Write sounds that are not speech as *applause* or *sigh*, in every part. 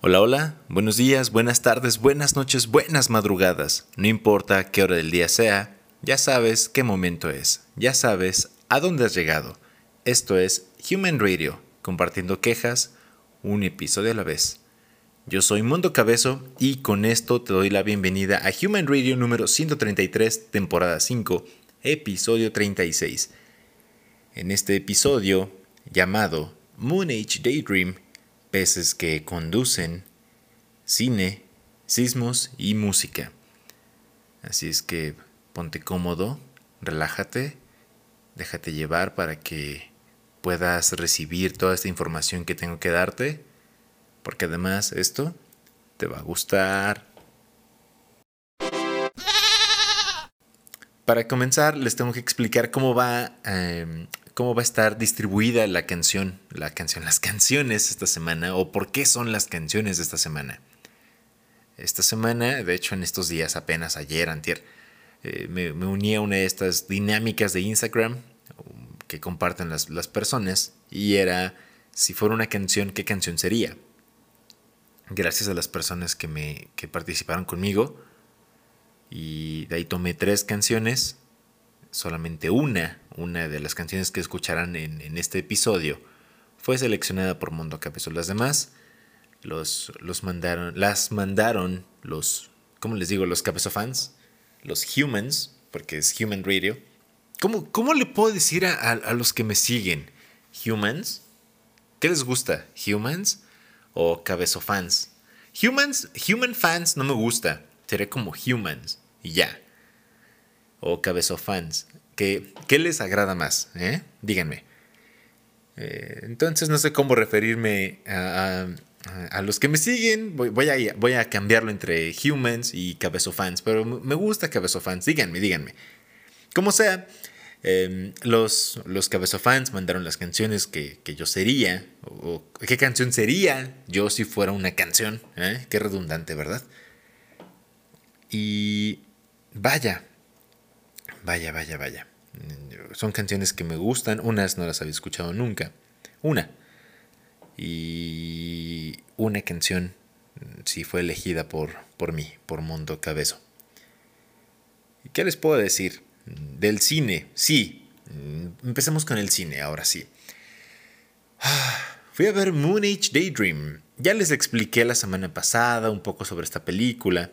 Hola, hola, buenos días, buenas tardes, buenas noches, buenas madrugadas. No importa qué hora del día sea, ya sabes qué momento es, ya sabes a dónde has llegado. Esto es Human Radio, compartiendo quejas, un episodio a la vez. Yo soy Mundo Cabezo y con esto te doy la bienvenida a Human Radio número 133, temporada 5, episodio 36. En este episodio, llamado Moon Age Daydream, peces que conducen, cine, sismos y música. Así es que ponte cómodo, relájate, déjate llevar para que puedas recibir toda esta información que tengo que darte, porque además esto te va a gustar. Para comenzar, les tengo que explicar cómo va eh, cómo va a estar distribuida la canción, la canción, las canciones esta semana o por qué son las canciones de esta semana. Esta semana, de hecho en estos días, apenas ayer, antier, eh, me, uní a una de estas dinámicas de Instagram que comparten las, personas y era si fuera una canción, ¿qué canción sería? Gracias a las personas que, me, que participaron conmigo y de ahí tomé tres canciones solamente una, una de las canciones que escucharán en, este episodio, fue seleccionada por Mundo Cabezo. Las demás los, los mandaron, las mandaron los, ¿cómo les digo? Los Cabezo fans, los humans, porque es Human Radio. ¿Cómo, cómo le puedo decir a, a los que me siguen? ¿Humans? ¿Qué les gusta? ¿Humans o Cabezo fans? Humans, human fans no me gusta. Seré como humans y ya o cabezofans? ¿Qué, ¿Qué les agrada más? Eh? Díganme. Eh, entonces no sé cómo referirme a, los que me siguen. Voy, a, voy a cambiarlo entre humans y cabezofans, pero me gusta cabezofans. Díganme, díganme. Como sea, em, los, los cabezofans mandaron las canciones que, yo sería, o, qué canción sería yo si fuera una canción. ¿eh? Qué redundante, ¿verdad? Y vaya, Vaya, vaya, vaya. Son canciones que me gustan, unas no las había escuchado nunca. Una. Y una canción sí fue elegida por, por mí, por Mundo Cabezo. ¿Qué les puedo decir? Del cine, sí. Empecemos con el cine, ahora sí. Fui a ver Moon Age Daydream. Ya les expliqué la semana pasada un poco sobre esta película.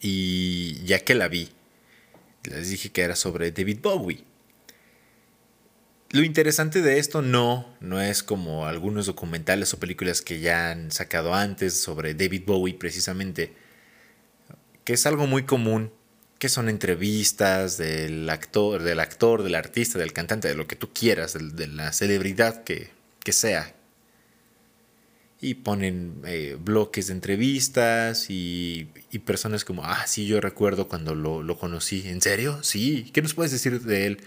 Y ya que la vi, les dije que era sobre David Bowie. Lo interesante de esto no, no es como algunos documentales o películas que ya han sacado antes sobre David Bowie precisamente, que es algo muy común, que son entrevistas del actor, del actor, del artista, del cantante, de lo que tú quieras, de, la celebridad que, que sea, y ponen eh, bloques de entrevistas y, personas como, ah, sí, yo recuerdo cuando lo, conocí. ¿En serio? Sí. ¿Qué nos puedes decir de él?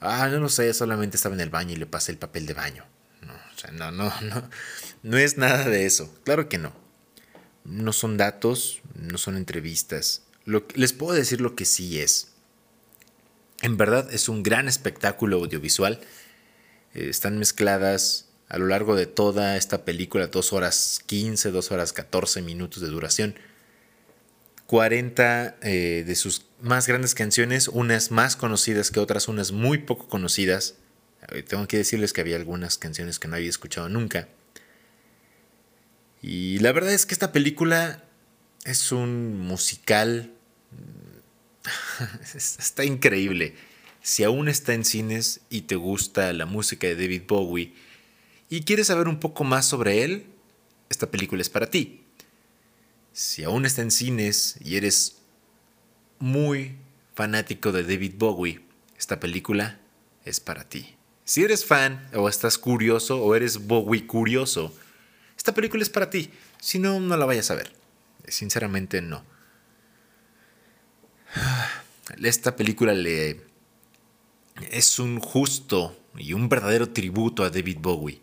Ah, no lo sé, solamente estaba en el baño y le pasé el papel de baño. No, o sea, no, no, *laughs* no. No es nada de eso. Claro que no. No son datos, no son entrevistas. Lo, les puedo decir lo que sí es. En verdad es un gran espectáculo audiovisual. Eh, están mezcladas a lo largo de toda esta película, 2 horas 15, 2 horas 14 minutos de duración. 40 eh, de sus más grandes canciones, unas más conocidas que otras, unas muy poco conocidas. Tengo que decirles que había algunas canciones que no había escuchado nunca. Y la verdad es que esta película es un musical. *laughs* está increíble. Si aún está en cines y te gusta la música de David Bowie, y quieres saber un poco más sobre él, esta película es para ti. Si aún está en cines y eres muy fanático de David Bowie, esta película es para ti. Si eres fan o estás curioso o eres Bowie curioso, esta película es para ti. Si no, no la vayas a ver. Sinceramente no. Esta película le es un justo y un verdadero tributo a David Bowie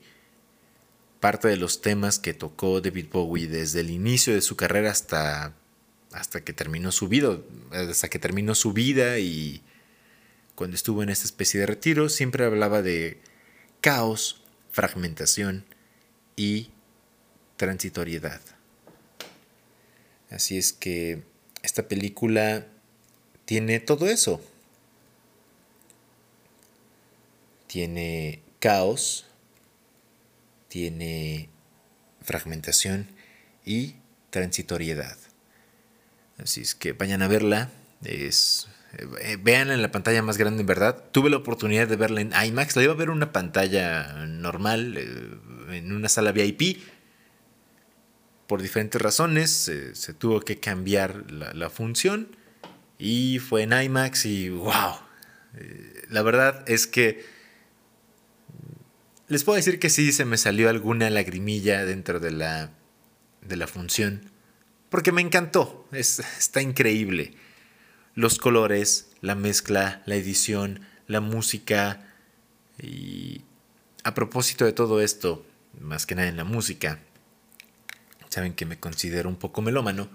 parte de los temas que tocó David Bowie desde el inicio de su carrera hasta, hasta que terminó su vida, hasta que terminó su vida y cuando estuvo en esta especie de retiro siempre hablaba de caos, fragmentación y transitoriedad. Así es que esta película tiene todo eso. Tiene caos, tiene fragmentación y transitoriedad. Así es que vayan a verla. Es, eh, vean en la pantalla más grande, en verdad. Tuve la oportunidad de verla en IMAX. La iba a ver en una pantalla normal, eh, en una sala VIP. Por diferentes razones eh, se tuvo que cambiar la, la, función. Y fue en IMAX y wow. la verdad es que les puedo decir que sí se me salió alguna lagrimilla dentro de la, de la función. Porque me encantó. Es, está increíble. Los colores, la mezcla, la edición, la música. Y a propósito de todo esto, más que nada en la música, saben que me considero un poco melómano.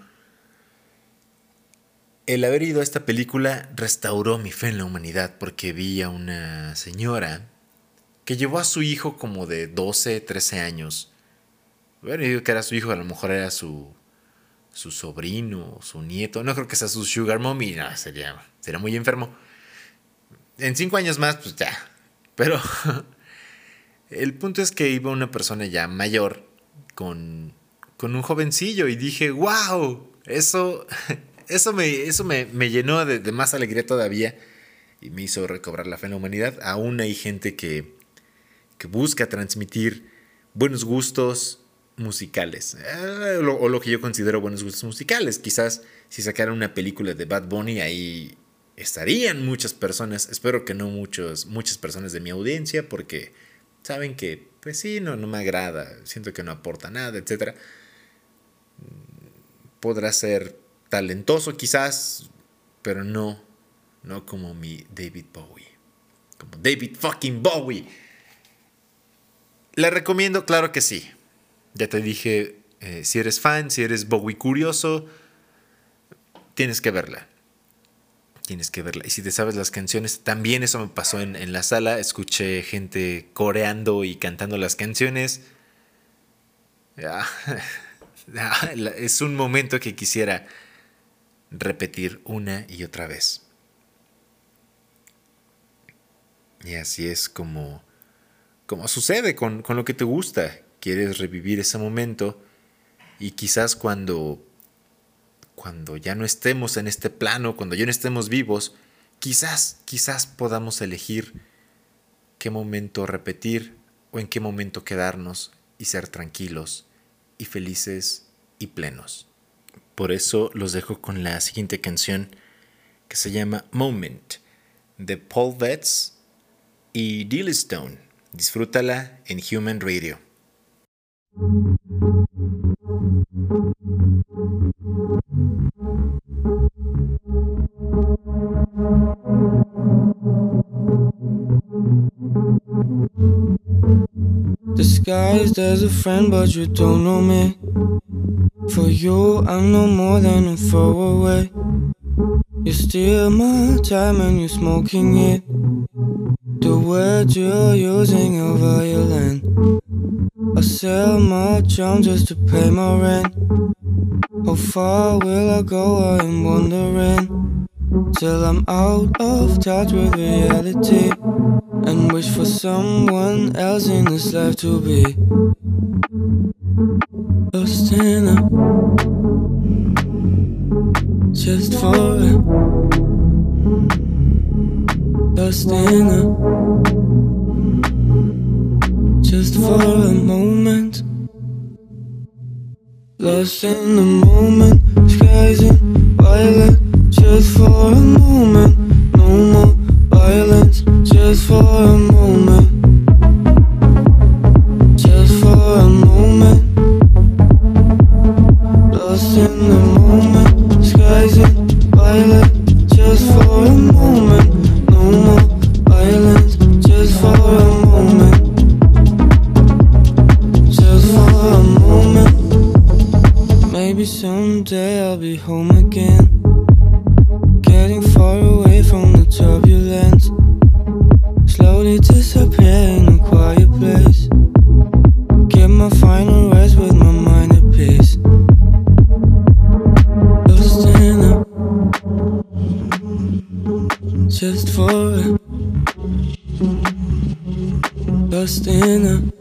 El haber ido a esta película restauró mi fe en la humanidad porque vi a una señora que llevó a su hijo como de 12, 13 años. Bueno, digo que era su hijo, a lo mejor era su, su sobrino, su nieto. No creo que sea su sugar mommy, no, sería, sería muy enfermo. En cinco años más, pues ya. Pero *laughs* el punto es que iba una persona ya mayor con, con un jovencillo y dije, wow, eso, *laughs* eso, me, eso me, llenó de, de, más alegría todavía y me hizo recobrar la fe en la humanidad. Aún hay gente que, que busca transmitir buenos gustos musicales, eh, o, lo, que yo considero buenos gustos musicales. Quizás si sacaran una película de Bad Bunny, ahí estarían muchas personas, espero que no muchos, muchas personas de mi audiencia, porque saben que, pues sí, no, no me agrada, siento que no aporta nada, etc. Podrá ser talentoso quizás, pero no, no como mi David Bowie, como David fucking Bowie. ¿Le recomiendo? Claro que sí. Ya te dije, eh, si eres fan, si eres Bowie curioso, tienes que verla. Tienes que verla. Y si te sabes las canciones, también eso me pasó en, en la sala. Escuché gente coreando y cantando las canciones. *laughs* es un momento que quisiera repetir una y otra vez. Y así es como como sucede con, lo que te gusta. Quieres revivir ese momento y quizás cuando, cuando ya no estemos en este plano, cuando ya no estemos vivos, quizás, quizás podamos elegir qué momento repetir o en qué momento quedarnos y ser tranquilos y felices y plenos. Por eso los dejo con la siguiente canción que se llama Moment de Paul Betts y Dilly Stone. Disfrútala en Human Radio. Disguised as a friend, but you don't know me. For you, I'm no more than a throwaway. You steal my time and you're smoking it. Words you're using are violent. I sell my charm just to pay my rent. How far will I go? I'm wondering. Till I'm out of touch with reality. And wish for someone else in this life to be. Lost in a. Just for a lost in a for a moment. Lost in the moment for it. Lost in a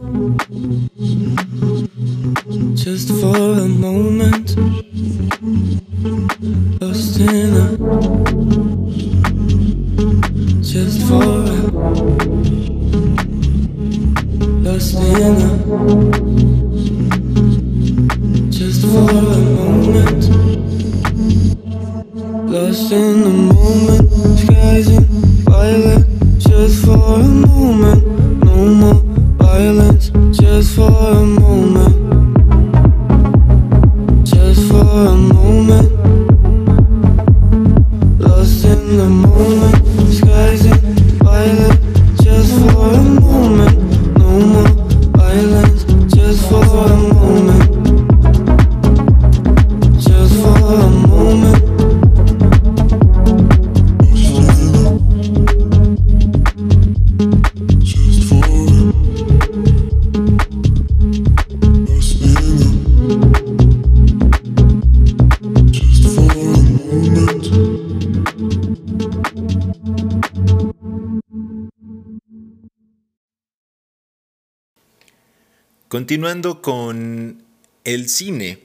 Continuando con el cine,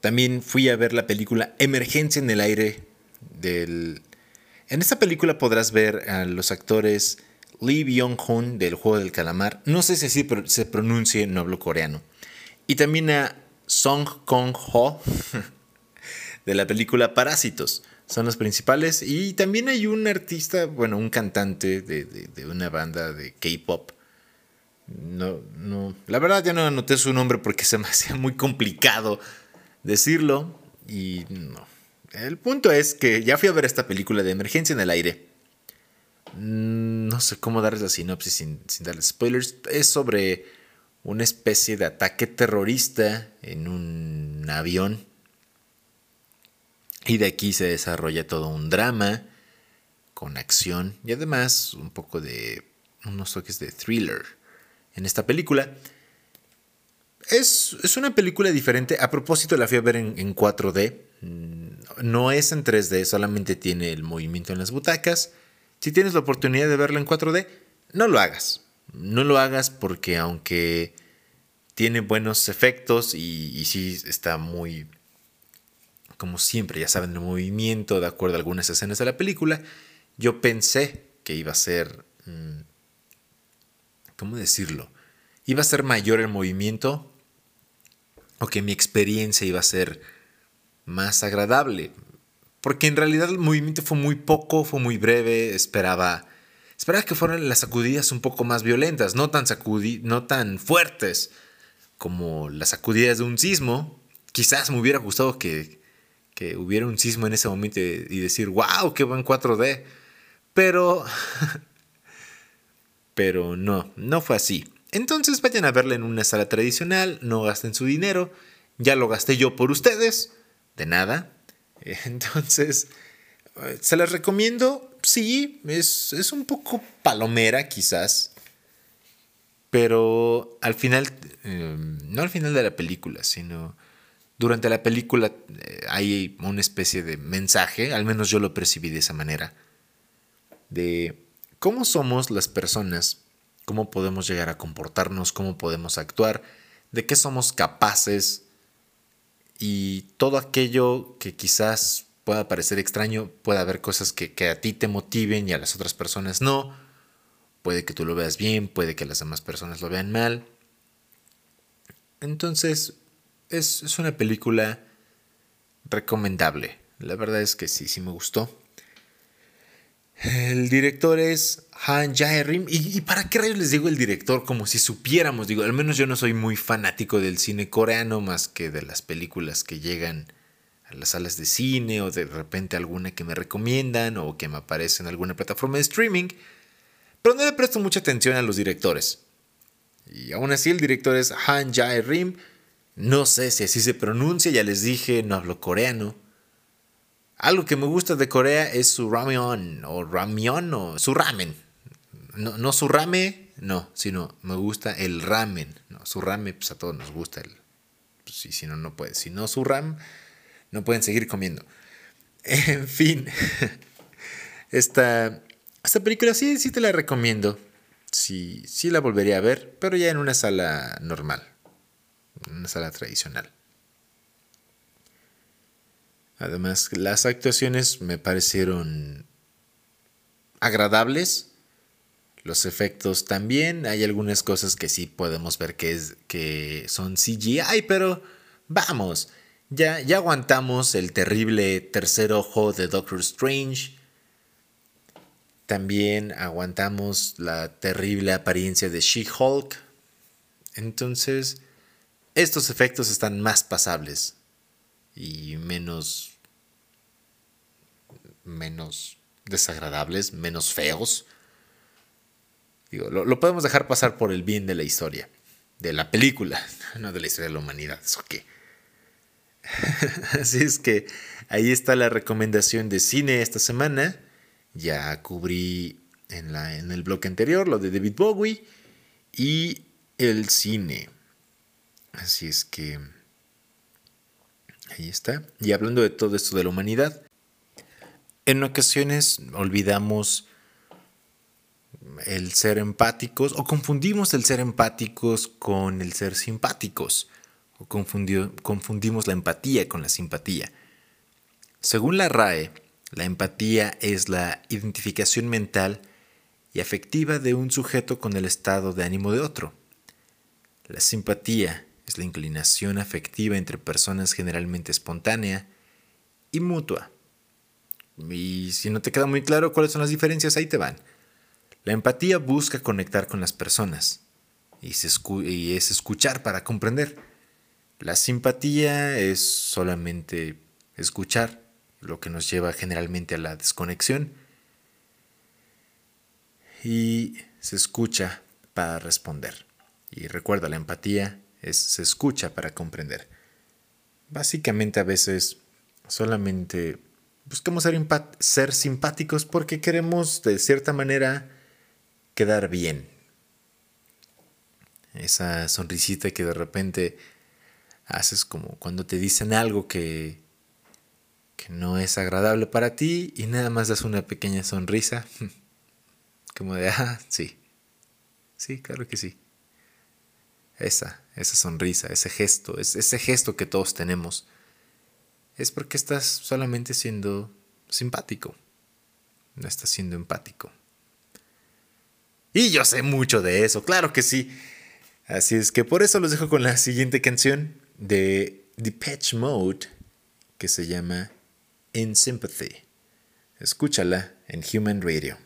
también fui a ver la película Emergencia en el aire del... En esta película podrás ver a los actores Lee Byung-hun del Juego del Calamar, no sé si así se pronuncie, no hablo coreano, y también a Song Kong-ho *laughs* de la película Parásitos. Son los principales. Y también hay un artista, bueno, un cantante de una banda de K-pop. No, no. La verdad ya no anoté su nombre porque se me *laughs* hacía muy complicado decirlo. Y no. El punto es que ya fui a ver esta película de emergencia en el aire. Mm, No sé cómo darles la sinopsis sin, sin darles spoilers. Es sobre una especie de ataque terrorista en un avión. Y de aquí se desarrolla todo un drama con acción y además un poco de unos toques de thriller en esta película. Es, es una película diferente. A propósito, la fui a ver en, en 4D. Mm, No es en 3D, solamente tiene el movimiento en las butacas. Si tienes la oportunidad de verla en 4D, no lo hagas. No lo hagas porque aunque tiene buenos efectos y, y sí está muy, como siempre, ya saben, el movimiento de acuerdo a algunas escenas de la película, yo pensé que iba a ser, mm, ¿cómo decirlo? Iba a ser mayor el movimiento o que mi experiencia iba a ser más agradable. Porque en realidad el movimiento fue muy poco, fue muy breve, esperaba, esperaba que fueran las sacudidas un poco más violentas, no tan, no tan fuertes como las sacudidas de un sismo. Quizás me hubiera gustado que, que hubiera un sismo en ese momento y decir, wow, qué buen 4D. Pero, *laughs* pero no, no fue así. Entonces vayan a verla en una sala tradicional, no gasten su dinero, ya lo gasté yo por ustedes, de nada. *laughs* Entonces, eh, ¿se las recomiendo? Sí, es, es un poco palomera quizás, pero al final, eh, no al final de la película, sino durante la película eh, hay una especie de mensaje, al menos yo lo percibí de esa manera, de cómo somos las personas, cómo podemos llegar a comportarnos, cómo podemos actuar, de qué somos capaces y todo aquello que quizás pueda parecer extraño, puede haber cosas que, que a ti te motiven y a las otras personas no. Puede que tú lo veas bien, puede que las demás personas lo vean mal. Entonces, es, es una película recomendable. La verdad es que sí, sí me gustó. El director es Han Jae-rim. ¿Y, ¿Y para qué rayos les digo el director? Como si supiéramos. Digo, al menos yo no soy muy fanático del cine coreano más que de las películas que llegan a las salas de cine o de repente alguna que me recomiendan o que me aparece en alguna plataforma de streaming. Pero no le presto mucha atención a los directores. Y aún así el director es Han Jae-rim. No sé si así se pronuncia, ya les dije, no hablo coreano. Algo que me gusta de Corea es su ramyeon o ramyeon o su ramen. No, no su rame, no, sino me gusta el ramen. No, su ramen, pues a todos nos gusta el. Pues, sí, si no, no puede. Si no su ram, no pueden seguir comiendo. *laughs* En fin, *laughs* esta, Esta película sí, sí te la recomiendo. Sí, sí la volvería a ver, pero ya en una sala normal. Una sala tradicional. Además, las actuaciones me parecieron agradables. Los efectos también. Hay algunas cosas que sí podemos ver que, es, que son CGI, pero vamos. Ya, ya aguantamos el terrible tercer ojo de Doctor Strange. También aguantamos la terrible apariencia de She-Hulk. Entonces, estos efectos están más pasables y menos menos desagradables, menos feos. Digo, lo, lo, podemos dejar pasar por el bien de la historia, de la película, *laughs* no de la historia de la humanidad, eso qué. *laughs* Así es que ahí está la recomendación de cine esta semana. Ya cubrí en, la, en el bloque anterior lo de David Bowie y el cine. Así es que ahí está. Y hablando de todo esto de la humanidad, en ocasiones olvidamos el ser empáticos o confundimos el ser empáticos con el ser simpáticos o confundimos la empatía con la simpatía. Según la RAE, la empatía es la identificación mental y afectiva de un sujeto con el estado de ánimo de otro. La simpatía es la inclinación afectiva entre personas generalmente espontánea y mutua. Y si no te queda muy claro cuáles son las diferencias, ahí te van. La empatía busca conectar con las personas y, es escuchar para comprender. La simpatía es solamente escuchar, lo que nos lleva generalmente a la desconexión. Y se escucha para responder. Y recuerda, la empatía es se escucha para comprender. Básicamente a veces solamente buscamos ser, ser simpáticos porque queremos de cierta manera quedar bien. Esa sonrisita que de repente haces como cuando te dicen algo que, que no es agradable para ti y nada más das una pequeña sonrisa. *laughs* Como de, ah, sí. Sí, claro que sí. Esa, esa sonrisa, ese gesto, ese gesto que todos tenemos es porque estás solamente siendo simpático, no estás siendo empático. Y yo sé mucho de eso, claro que sí. Así es que por eso los dejo con la siguiente canción de Depeche Mode que se llama In Sympathy. Escúchala en Human Radio.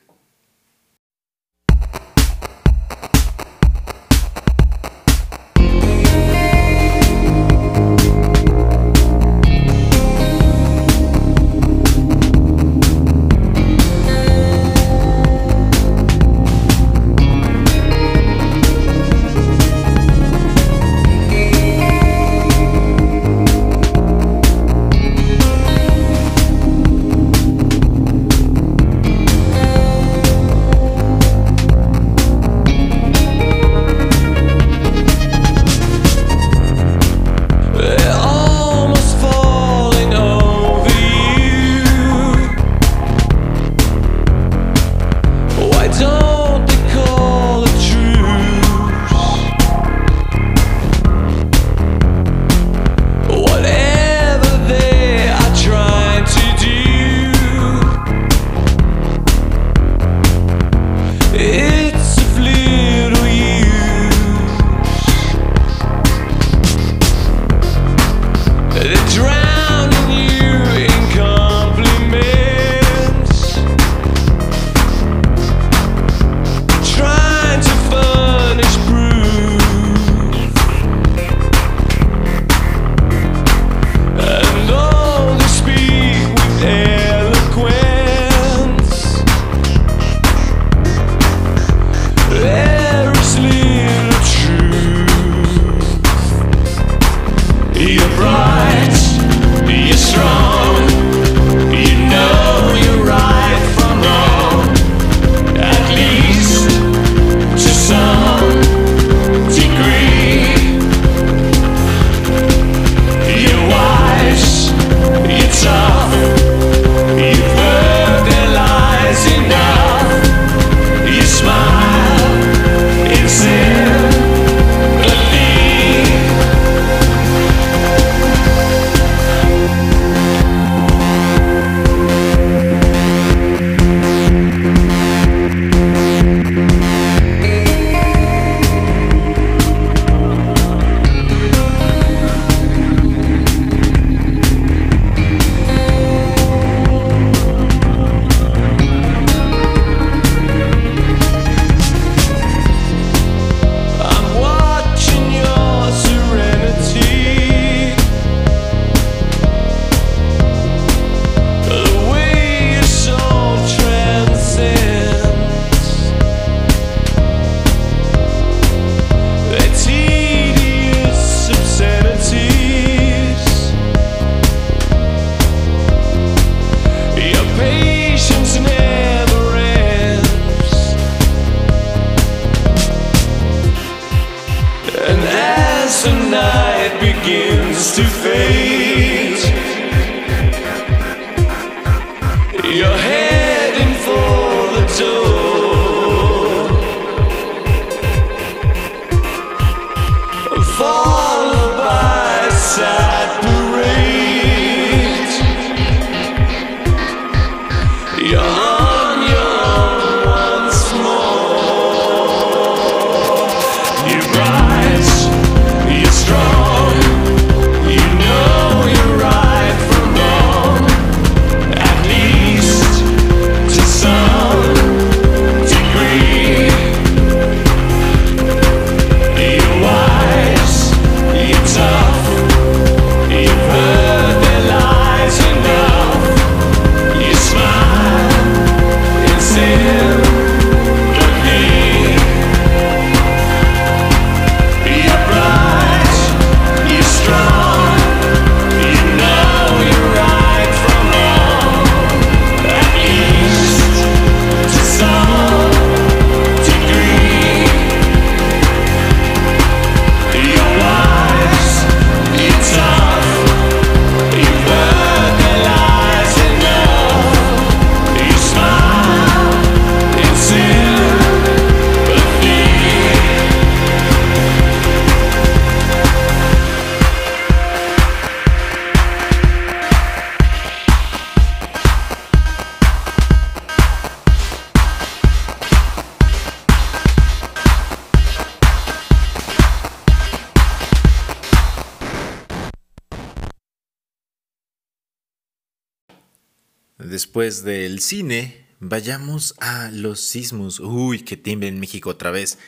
Del cine, vayamos a los sismos. Uy, que tiembla en México otra vez.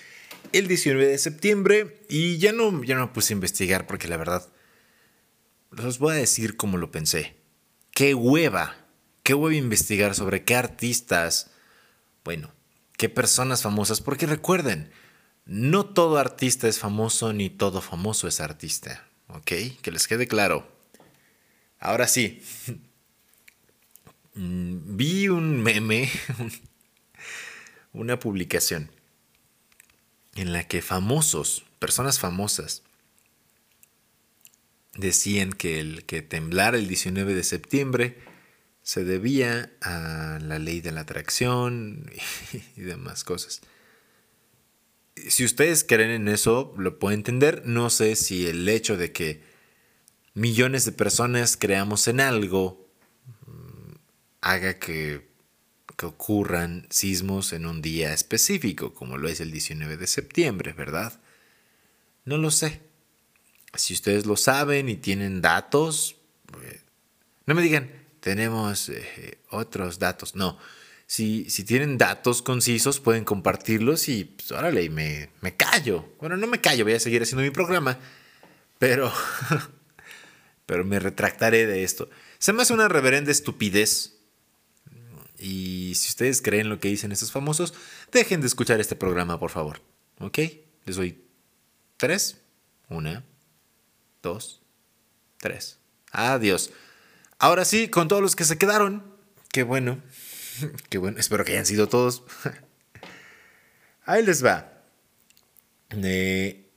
El 19 de septiembre. Y ya no, ya no me puse a investigar porque la verdad. Los voy a decir como lo pensé. Qué hueva. Qué hueva investigar sobre qué artistas. Bueno, qué personas famosas. Porque recuerden, no todo artista es famoso ni todo famoso es artista. ¿Ok? Que les quede claro. Ahora sí, *laughs* vi un meme, *laughs* una publicación en la que famosos, personas famosas, decían que el que temblara el 19 de septiembre se debía a la ley de la atracción *laughs* y demás cosas. Si ustedes creen en eso, lo puedo entender. No sé si el hecho de que millones de personas creamos en algo haga que, que ocurran sismos en un día específico, como lo es el 19 de septiembre, ¿verdad? No lo sé. Si ustedes lo saben y tienen datos, eh, no me digan, tenemos eh, otros datos. No, si, si, tienen datos concisos, pueden compartirlos y, pues, órale, y me, me callo. Bueno, no me callo, voy a seguir haciendo mi programa, pero, *laughs* pero me retractaré de esto. Se me hace una reverenda estupidez y si ustedes creen lo que dicen estos famosos, dejen de escuchar este programa, por favor. ¿Ok? Les doy tres. Una, dos, tres. Adiós. Ahora sí, con todos los que se quedaron. Qué bueno. *laughs* Qué bueno. Espero que hayan sido todos. *laughs* Ahí les va. Eh,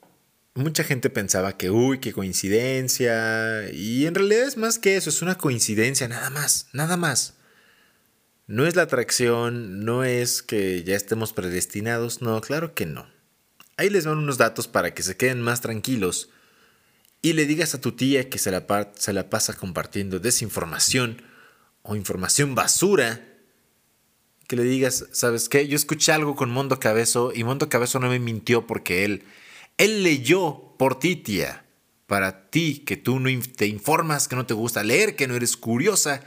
mucha gente pensaba que, uy, qué coincidencia. Y en realidad es más que eso, es una coincidencia, nada más, nada más. No es la atracción, no es que ya estemos predestinados, no, claro que no. Ahí les van unos datos para que se queden más tranquilos y le digas a tu tía que se la, se pasa compartiendo desinformación o información basura. Que le digas, ¿sabes qué? Yo escuché algo con Mondo Cabezo y Mondo Cabezo no me mintió porque él, él leyó por ti, tía. Para ti, que tú no te informas, que no te gusta leer, que no eres curiosa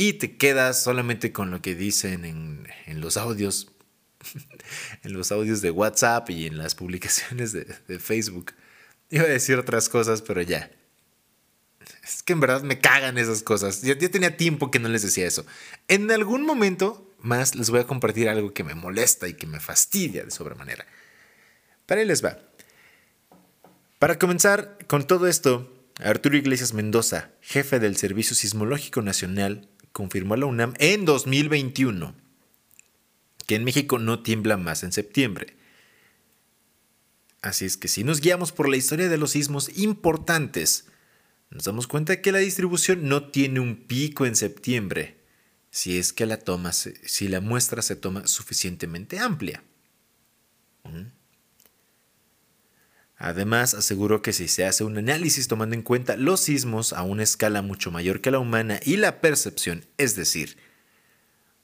y te quedas solamente con lo que dicen en, en los audios, *laughs* en los audios de WhatsApp y en las publicaciones de, de, Facebook. Iba a decir otras cosas, pero ya. Es que en verdad me cagan esas cosas. Ya, tenía tiempo que no les decía eso. En algún momento más les voy a compartir algo que me molesta y que me fastidia de sobremanera. Para ahí les va. Para comenzar con todo esto, Arturo Iglesias Mendoza, jefe del Servicio Sismológico Nacional, confirmó la UNAM en 2021 que en México no tiembla más en septiembre. Así es que si nos guiamos por la historia de los sismos importantes, nos damos cuenta que la distribución no tiene un pico en septiembre, si es que la toma, si la muestra se toma suficientemente amplia. ¿Mm? Además, aseguró que si se hace un análisis tomando en cuenta los sismos a una escala mucho mayor que la humana y la percepción, es decir,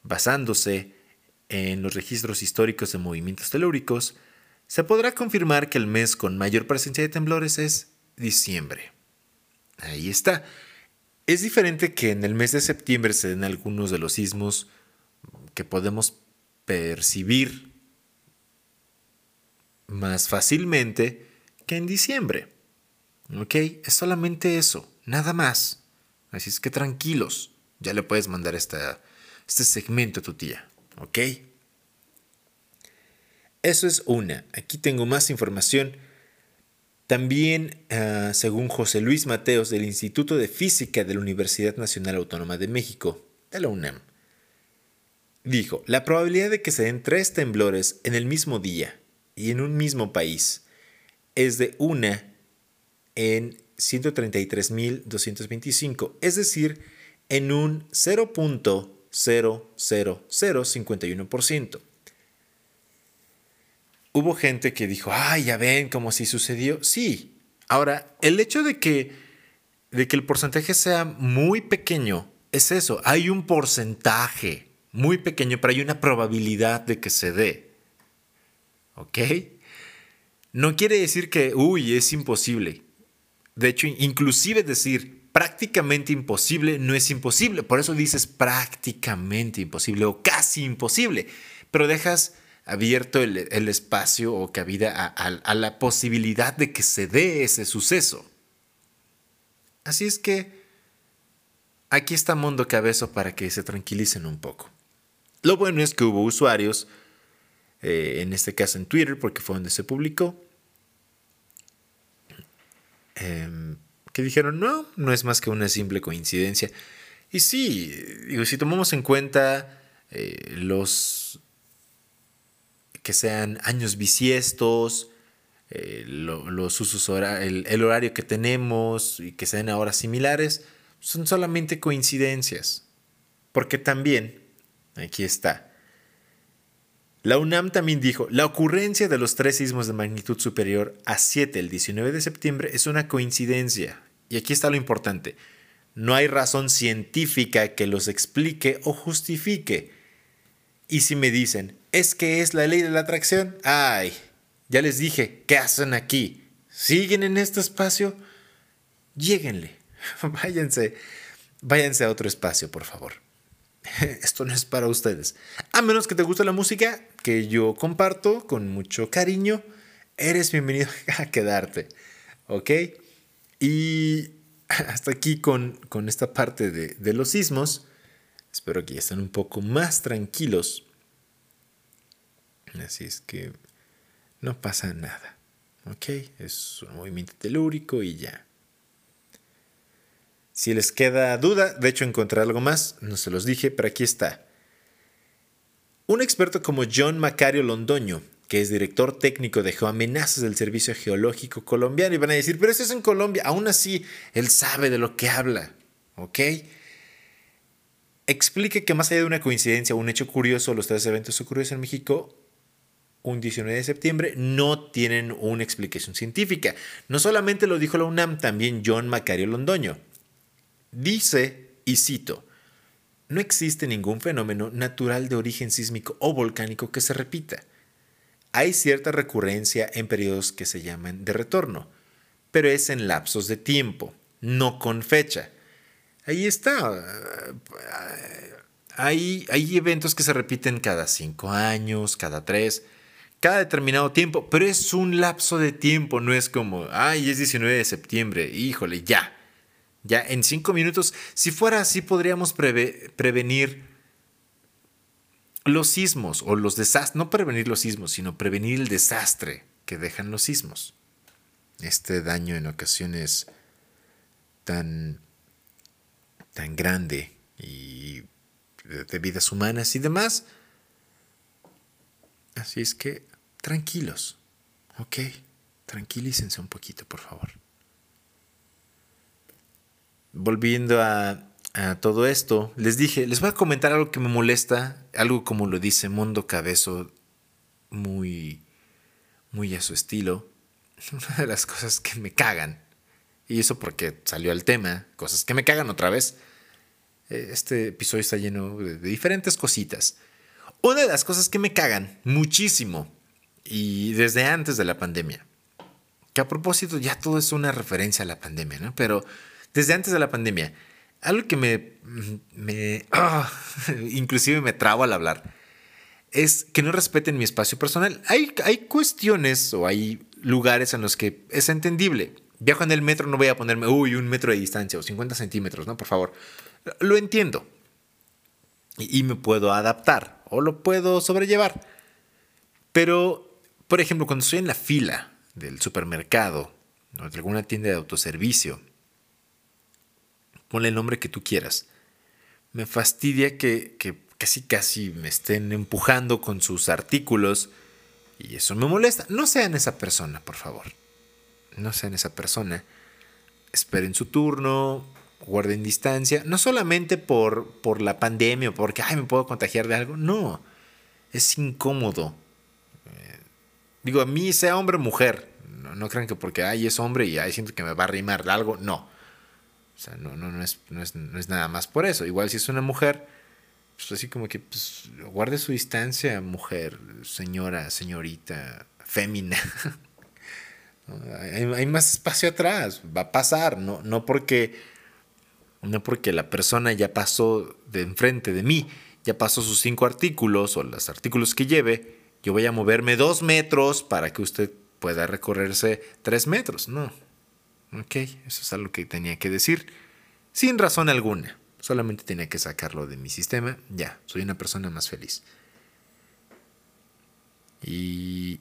basándose en los registros históricos de movimientos telúricos, se podrá confirmar que el mes con mayor presencia de temblores es diciembre. Ahí está. Es diferente que en el mes de septiembre se den algunos de los sismos que podemos percibir más fácilmente que en diciembre. ¿Ok? Es solamente eso, nada más. Así es que tranquilos, ya le puedes mandar este segmento a tu tía. ¿Ok? Eso es una. Aquí tengo más información. También, ah, según José Luis Mateos del Instituto de Física de la Universidad Nacional Autónoma de México, de la UNAM, dijo, la probabilidad de que se den tres temblores en el mismo día y en un mismo país es de una en 133.225, es decir, en un 0.00051%. Hubo gente que dijo, ay, ya ven cómo si sucedió. Sí. Ahora, el hecho de que, de que el porcentaje sea muy pequeño es eso. Hay un porcentaje muy pequeño, pero hay una probabilidad de que se dé. ¿Ok? No quiere decir que, uy, es imposible. De hecho, inclusive decir prácticamente imposible no es imposible. Por eso dices prácticamente imposible o casi imposible. Pero dejas abierto el, espacio o cabida a, la posibilidad de que se dé ese suceso. Así es que aquí está Mundo Cabezo para que se tranquilicen un poco. Lo bueno es que hubo usuarios, eh, en este caso en Twitter, porque fue donde se publicó, Em, que dijeron, no, no es más que una simple coincidencia. Y sí, digo, si tomamos en cuenta eh, los que sean años bisiestos, eh, los usos el, el, horario que tenemos y que sean ahora similares, son solamente coincidencias. Porque también, aquí está, la UNAM también dijo, la ocurrencia de los tres sismos de magnitud superior a 7 el 19 de septiembre es una coincidencia. Y aquí está lo importante. No hay razón científica que los explique o justifique. Y si me dicen, es que es la ley de la atracción, ay, ya les dije, ¿qué hacen aquí? ¿Siguen en este espacio? Lléguenle, *laughs* váyanse, váyanse a otro espacio, por favor. *laughs* esto no es para ustedes. A menos que te guste la música que yo comparto con mucho cariño, eres bienvenido *laughs* a quedarte. ¿Ok? Y *laughs* hasta aquí con, con esta parte de, de, los sismos. Espero que ya estén un poco más tranquilos. Así es que no pasa nada. ¿Ok? Es un movimiento telúrico y ya. Si les queda duda, de hecho encontré algo más, no se los dije, pero aquí está. Un experto como John Macario Londoño, que es director técnico de geoamenazas del Servicio Geológico Colombiano, y van a decir, pero eso es en Colombia, aún así, él sabe de lo que habla, ¿ok? Explique que más allá de una coincidencia un hecho curioso, los tres eventos ocurridos en México un 19 de septiembre no tienen una explicación científica. No solamente lo dijo la UNAM, también John Macario Londoño. Dice, y cito, no existe ningún fenómeno natural de origen sísmico o volcánico que se repita. Hay cierta recurrencia en periodos que se llaman de retorno, pero es en lapsos de tiempo, no con fecha. Ahí está. Hay, hay eventos que se repiten cada cinco años, cada tres, cada determinado tiempo, pero es un lapso de tiempo, no es como, ay, es 19 de septiembre, híjole, ya ya en cinco minutos, si fuera así, podríamos prevenir los sismos o los desastres, no prevenir los sismos, sino prevenir el desastre que dejan los sismos. Este daño en ocasiones tan, tan grande y de vidas humanas y demás. Así es que tranquilos, ¿ok? Tranquilícense un poquito, por favor. Volviendo a, todo esto, les dije, les voy a comentar algo que me molesta, algo como lo dice Mundo Cabezo, muy, muy a su estilo. *laughs* Una de las cosas que me cagan, y eso porque salió al tema, cosas que me cagan otra vez. Eh, Este episodio está lleno de, de diferentes cositas. Una de las cosas que me cagan muchísimo, y desde antes de la pandemia, que a propósito ya todo es una referencia a la pandemia, ¿no? Pero desde antes de la pandemia, algo que me, me *clears throat* ah, inclusive me trabo al hablar, es que no respeten mi espacio personal. Hay, hay cuestiones o hay lugares en los que es entendible. Viajo en el metro, no voy a ponerme, uy, un metro de distancia o 50 centímetros, ¿no? Por favor. Lo entiendo. Y me puedo adaptar o lo puedo sobrellevar. Pero, por ejemplo, cuando estoy en la fila del supermercado o de alguna tienda de autoservicio, ponle el nombre que tú quieras. Me fastidia que, que casi casi me estén empujando con sus artículos y eso me molesta. No sean esa persona, por favor. No sean esa persona. Esperen su turno, guarden distancia, no solamente por, por la pandemia o porque ay, me puedo contagiar de algo, no. Es incómodo. Eh, digo, a mí sea hombre o mujer. No, no crean que porque ay, es hombre y ay, siento que me va a rimar de algo. No. O sea, no, no, no, es, no, es, no es nada más por eso. Igual si es una mujer, pues así como que pues, guarde su distancia, mujer, señora, señorita, fémina. *laughs* hay, más espacio atrás, va a pasar, no, no, porque, no porque la persona ya pasó de enfrente de mí, ya pasó sus cinco artículos o los artículos que lleve, yo voy a moverme dos metros para que usted pueda recorrerse tres metros. No, Ok, eso es algo que tenía que decir. Sin razón alguna. Solamente tenía que sacarlo de mi sistema. Ya, soy una persona más feliz. Y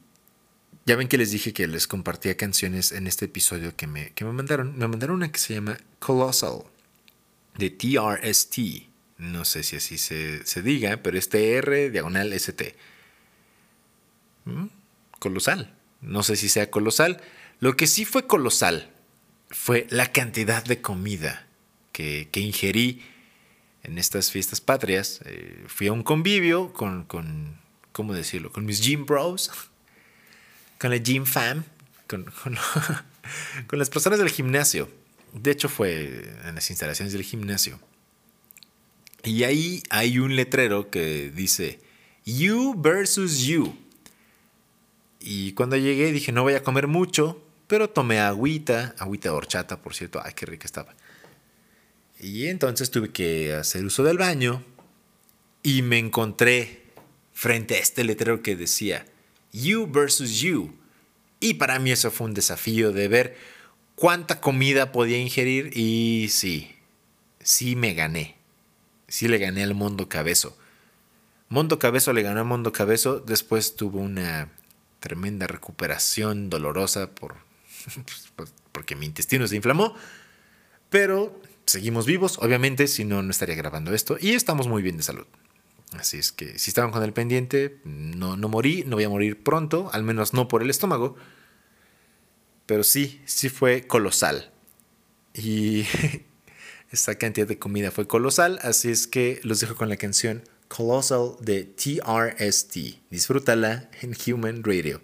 ya ven que les dije que les compartía canciones en este episodio que me, que me mandaron. Me mandaron una que se llama Colossal, de TRST. No sé si así se, se diga, pero es TR diagonal ST. ¿Mm? Colosal. No sé si sea colosal. Lo que sí fue colosal fue la cantidad de comida que, que ingerí en estas fiestas patrias. Eh, fui a un convivio con, con, ¿cómo decirlo? Con mis gym bros, *laughs* con la gym fam, con, *laughs* con, las personas del gimnasio. De hecho fue en las instalaciones del gimnasio. Y ahí hay un letrero que dice, You versus you. Y cuando llegué dije, no voy a comer mucho, pero tomé agüita, agüita de horchata, por cierto, ay, qué rica estaba. Y entonces tuve que hacer uso del baño y me encontré frente a este letrero que decía You versus You. Y para mí eso fue un desafío de ver cuánta comida podía ingerir y sí, sí me gané. Sí le gané al Mundo Cabezo. Mundo Cabezo le ganó a Mundo Cabezo, después tuvo una tremenda recuperación dolorosa por porque mi intestino se inflamó, pero seguimos vivos, obviamente, si no, no estaría grabando esto, y estamos muy bien de salud. Así es que si estaban con el pendiente, no, no morí, no voy a morir pronto, al menos no por el estómago, pero sí, sí fue colosal. Y *laughs* esa cantidad de comida fue colosal, así es que los dejo con la canción Colossal de TRST. Disfrútala en Human Radio.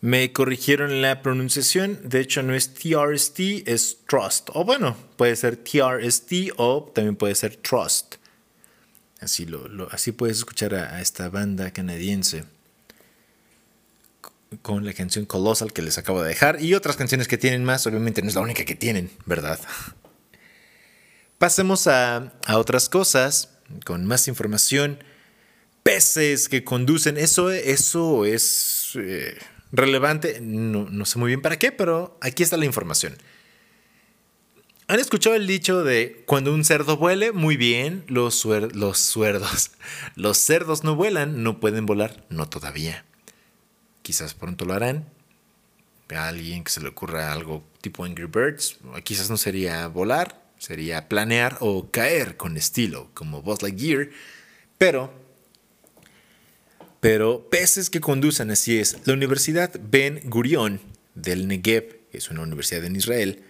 Me corrigieron la pronunciación, de hecho no es TRST, es Trust. O bueno, puede ser TRST o también puede ser Trust. Así, lo, así puedes escuchar a, esta banda canadiense con la canción Colossal que les acabo de dejar y otras canciones que tienen más, obviamente no es la única que tienen, ¿verdad? *laughs* Pasemos a, otras cosas con más información. Peces que conducen, eso, eso es... Eh, relevante, no, sé muy bien para qué, pero aquí está la información. ¿Han escuchado el dicho de cuando un cerdo vuele? Muy bien, los, los suerdos. *laughs* Los cerdos no vuelan, no pueden volar, no todavía. Quizás pronto lo harán. A alguien que se le ocurra algo tipo Angry Birds, quizás no sería volar, sería planear o caer con estilo, como Buzz Lightyear, pero pero peces que conducen, así es. La Universidad Ben Gurion del Negev, que es una universidad en Israel,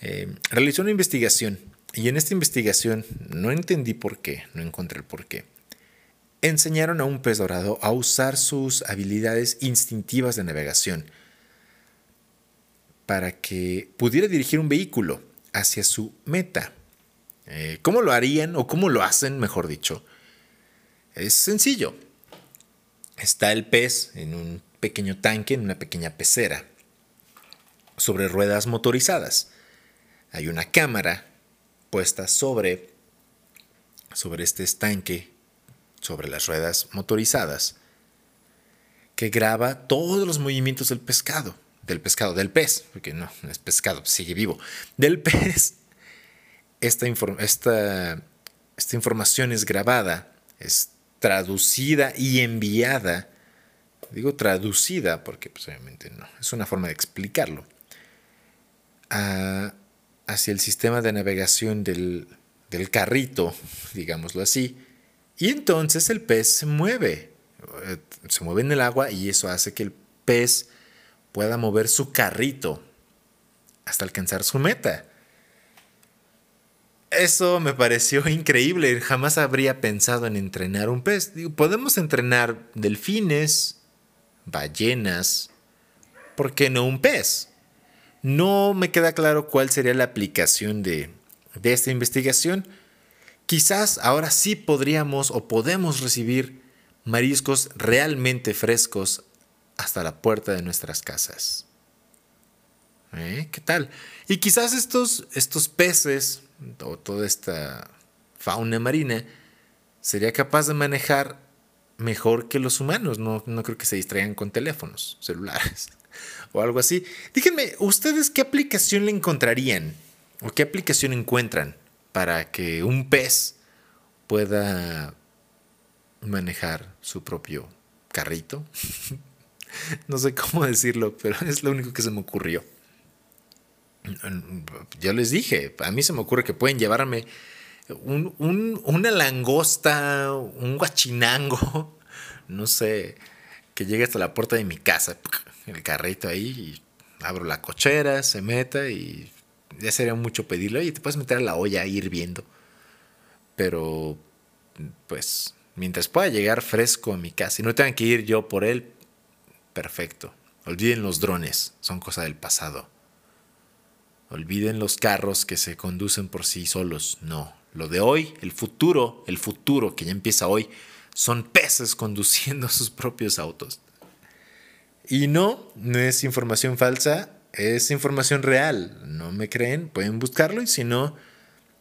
eh, realizó una investigación. Y en esta investigación, no entendí por qué, no encontré el por qué, enseñaron a un pez dorado a usar sus habilidades instintivas de navegación para que pudiera dirigir un vehículo hacia su meta. Eh, ¿Cómo lo harían o cómo lo hacen, mejor dicho? Es sencillo está el pez en un pequeño tanque, en una pequeña pecera, sobre ruedas motorizadas. Hay una cámara puesta sobre, sobre este estanque, sobre las ruedas motorizadas, que graba todos los movimientos del pescado, del pescado, del pez, porque no, es pescado, sigue vivo, del *laughs* pez. Esta, esta, esta información es grabada, es traducida y enviada, digo traducida porque pues, obviamente no, es una forma de explicarlo, hacia el sistema de navegación del, del carrito, digámoslo así, y entonces el pez se mueve, eh, se mueve en el agua y eso hace que el pez pueda mover su carrito hasta alcanzar su meta. Eso me pareció *laughs* increíble. Jamás habría pensado en entrenar un pez. podemos entrenar delfines, ballenas. ¿Por qué no un pez? No me queda claro cuál sería la aplicación de, de esta investigación. Quizás ahora sí podríamos o podemos recibir mariscos realmente frescos hasta la puerta de nuestras casas. ¿Eh? ¿Qué tal? Y quizás estos, estos peces o toda esta fauna marina sería capaz de manejar mejor que los humanos. No, no creo que se distraigan con teléfonos celulares *laughs* o algo así. Díganme, ¿ustedes qué aplicación le encontrarían o qué aplicación encuentran para que un pez pueda manejar su propio carrito? *laughs* no sé cómo decirlo, pero es lo único que se me ocurrió. Yo les dije, a mí se me ocurre que pueden llevarme una langosta, un guachinango, *laughs* no sé, que llegue hasta la puerta de mi casa, *laughs* el carrito ahí, y abro la cochera, se meta y ya sería mucho pedirlo. Y te puedes meter a la olla ahí hirviendo. Pero, pues, mientras pueda llegar fresco a mi casa y no tengan que ir yo por él, perfecto. Olviden los drones, son cosa del pasado. Olviden los carros que se conducen por sí solos. No. Lo de hoy, el futuro, el futuro que ya empieza hoy, son peces conduciendo *laughs* sus propios autos. Y no, no es información falsa, es información real. ¿No me creen? Pueden buscarlo y si no,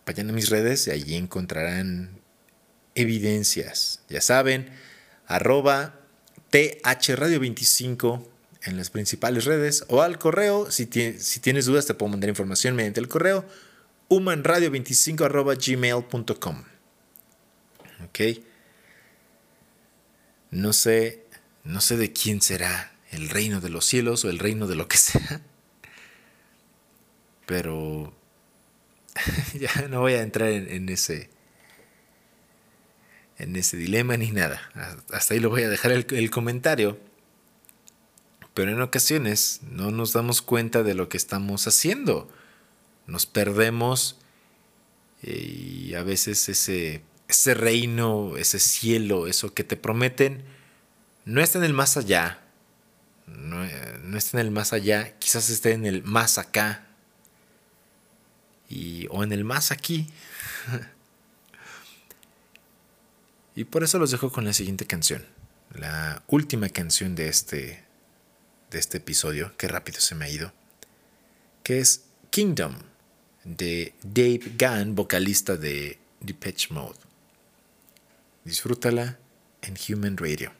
vayan a mis redes y allí encontrarán evidencias. Ya saben, arroba thradio25 en las principales redes o al correo. Si, tienes dudas, te puedo mandar información mediante el correo humanradio25 Ok. No sé, no sé de quién será el reino de los cielos o el reino de lo que sea. Pero *laughs* ya no voy a entrar en, ese en ese dilema ni nada. Hasta ahí lo voy a dejar el comentario pero en ocasiones no nos damos cuenta de lo que estamos haciendo. Nos perdemos eh, y a veces ese, ese reino, ese cielo, eso que te prometen, no está en el más allá. No, eh, no está en el más allá, quizás esté en el más acá. Y, o en el más aquí. *laughs* y por eso los dejo con la siguiente canción, la última canción de este de este episodio, qué rápido se me ha ido, que es Kingdom de Dave Gann, vocalista de Depeche Mode. Disfrútala en Human Radio.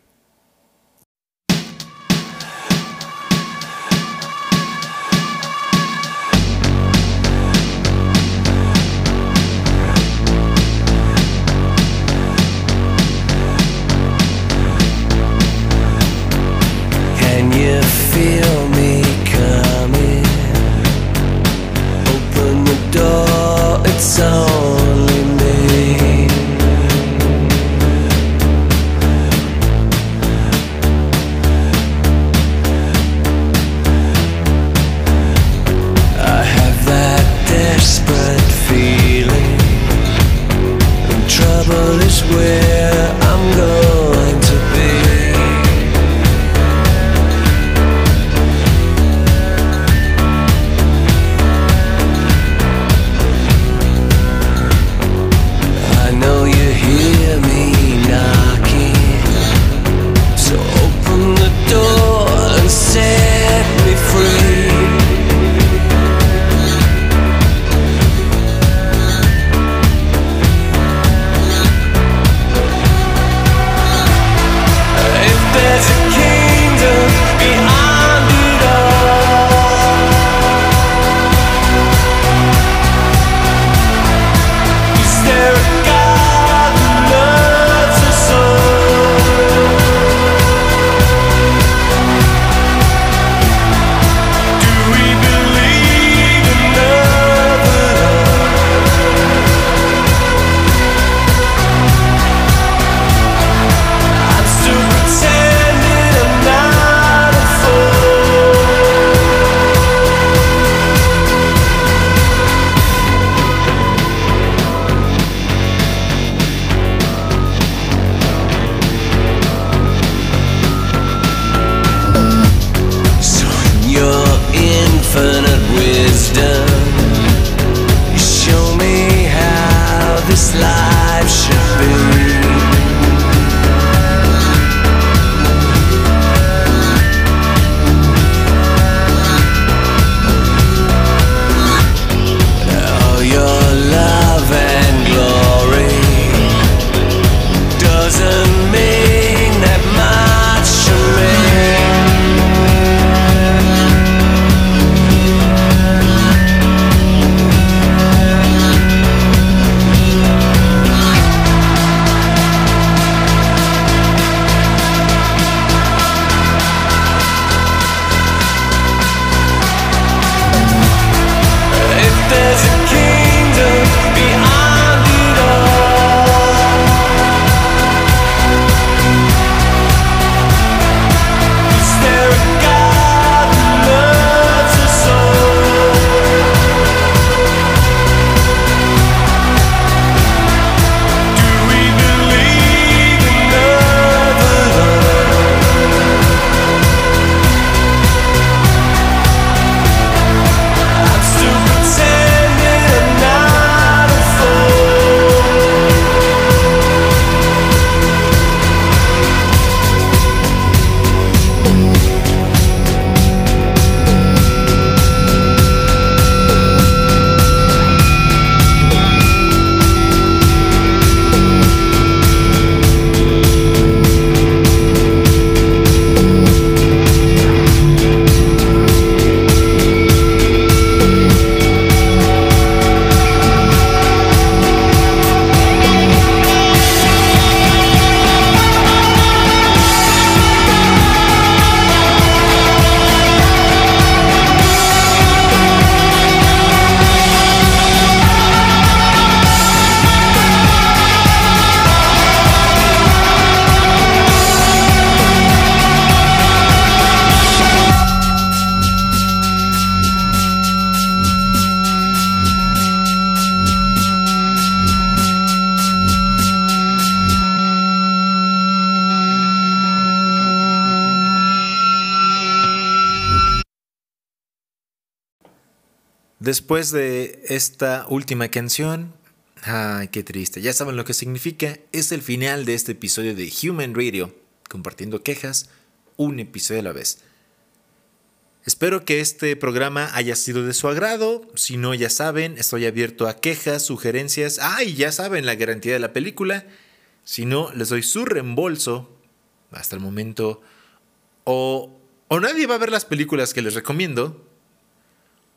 Después de esta última canción, ay, qué triste, ya saben lo que significa, es el final de este episodio de Human Radio, compartiendo quejas, un episodio a la vez. Espero que este programa haya sido de su agrado. Si no, ya saben, estoy abierto a quejas, sugerencias. Ah, y ya saben la garantía de la película. Si no, les doy su reembolso. Hasta el momento. O, o nadie va a ver las películas que les recomiendo.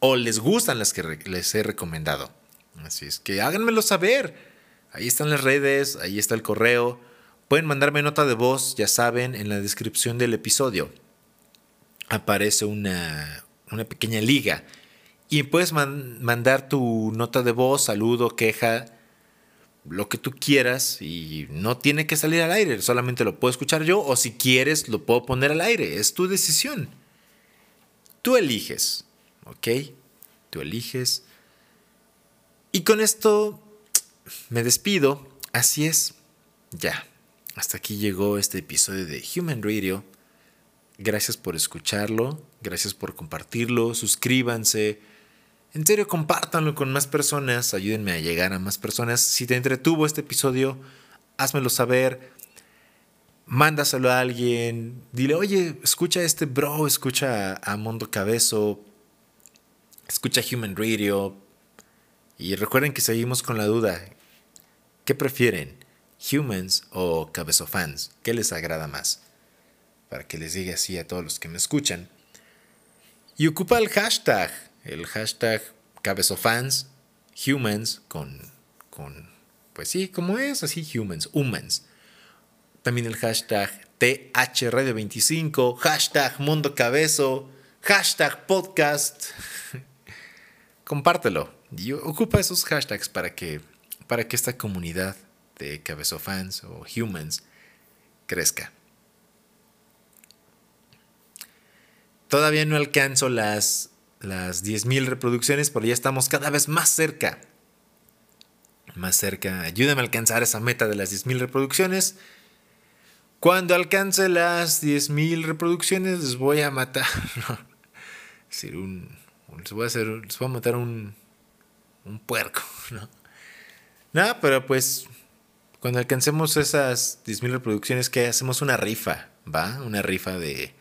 O les gustan las que les he recomendado. Así es que háganmelo saber. Ahí están las redes, ahí está el correo. Pueden mandarme nota de voz, ya saben, en la descripción del episodio aparece una, pequeña liga y puedes mandar tu nota de voz, saludo, queja, lo que tú quieras y no tiene que salir al aire, solamente lo puedo escuchar yo o si quieres lo puedo poner al aire, es tu decisión. Tú eliges, ¿ok? Tú eliges. Y con esto me despido, así es, ya. Hasta aquí llegó este episodio de Human Radio. Gracias por escucharlo, gracias por compartirlo, suscríbanse. En serio, compártanlo con más personas, ayúdenme a llegar a más personas. Si te entretuvo este episodio, házmelo saber. Mándaselo a alguien. Dile, oye, escucha a este bro, escucha a Mondo Cabezo, escucha Human Radio. Y recuerden que seguimos con la duda. ¿Qué prefieren? ¿Humans o Cabezo Fans? ¿Qué les agrada más? para que les diga así a todos los que me escuchan. Y ocupa el hashtag, el hashtag cabezofans, humans, con, con, pues sí, como es, así, humans, humans. También el hashtag THRadio25, hashtag Mundo Cabezo, hashtag podcast. *laughs* Compártelo y ocupa esos hashtags para que, para que esta comunidad de cabezofans o humans crezca. Todavía no alcanzo las, las 10.000 reproducciones, pero ya estamos cada vez más cerca. Más cerca. Ayúdame a alcanzar esa meta de las 10.000 reproducciones. Cuando alcance las 10.000 reproducciones, les voy a matar. *laughs* decir, un, les, voy a hacer, les voy a matar un, un puerco. *laughs* ¿no? no, pero pues cuando alcancemos esas 10.000 reproducciones, que hacemos una rifa, ¿va? Una rifa de,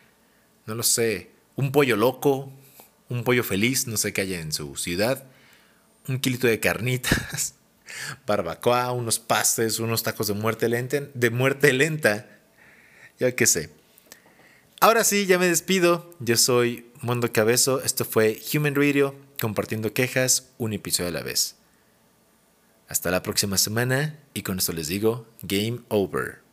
no lo sé, un pollo loco, un pollo feliz, no sé qué haya en su ciudad, un kilito de carnitas, *laughs* barbacoa, unos pastes, unos tacos de muerte lenta, de muerte lenta, ya que sé. Ahora sí, ya me despido. Yo soy Mondo Cabezo. Esto fue Human Radio, compartiendo quejas un episodio a la vez. Hasta la próxima semana y con esto les digo, game over.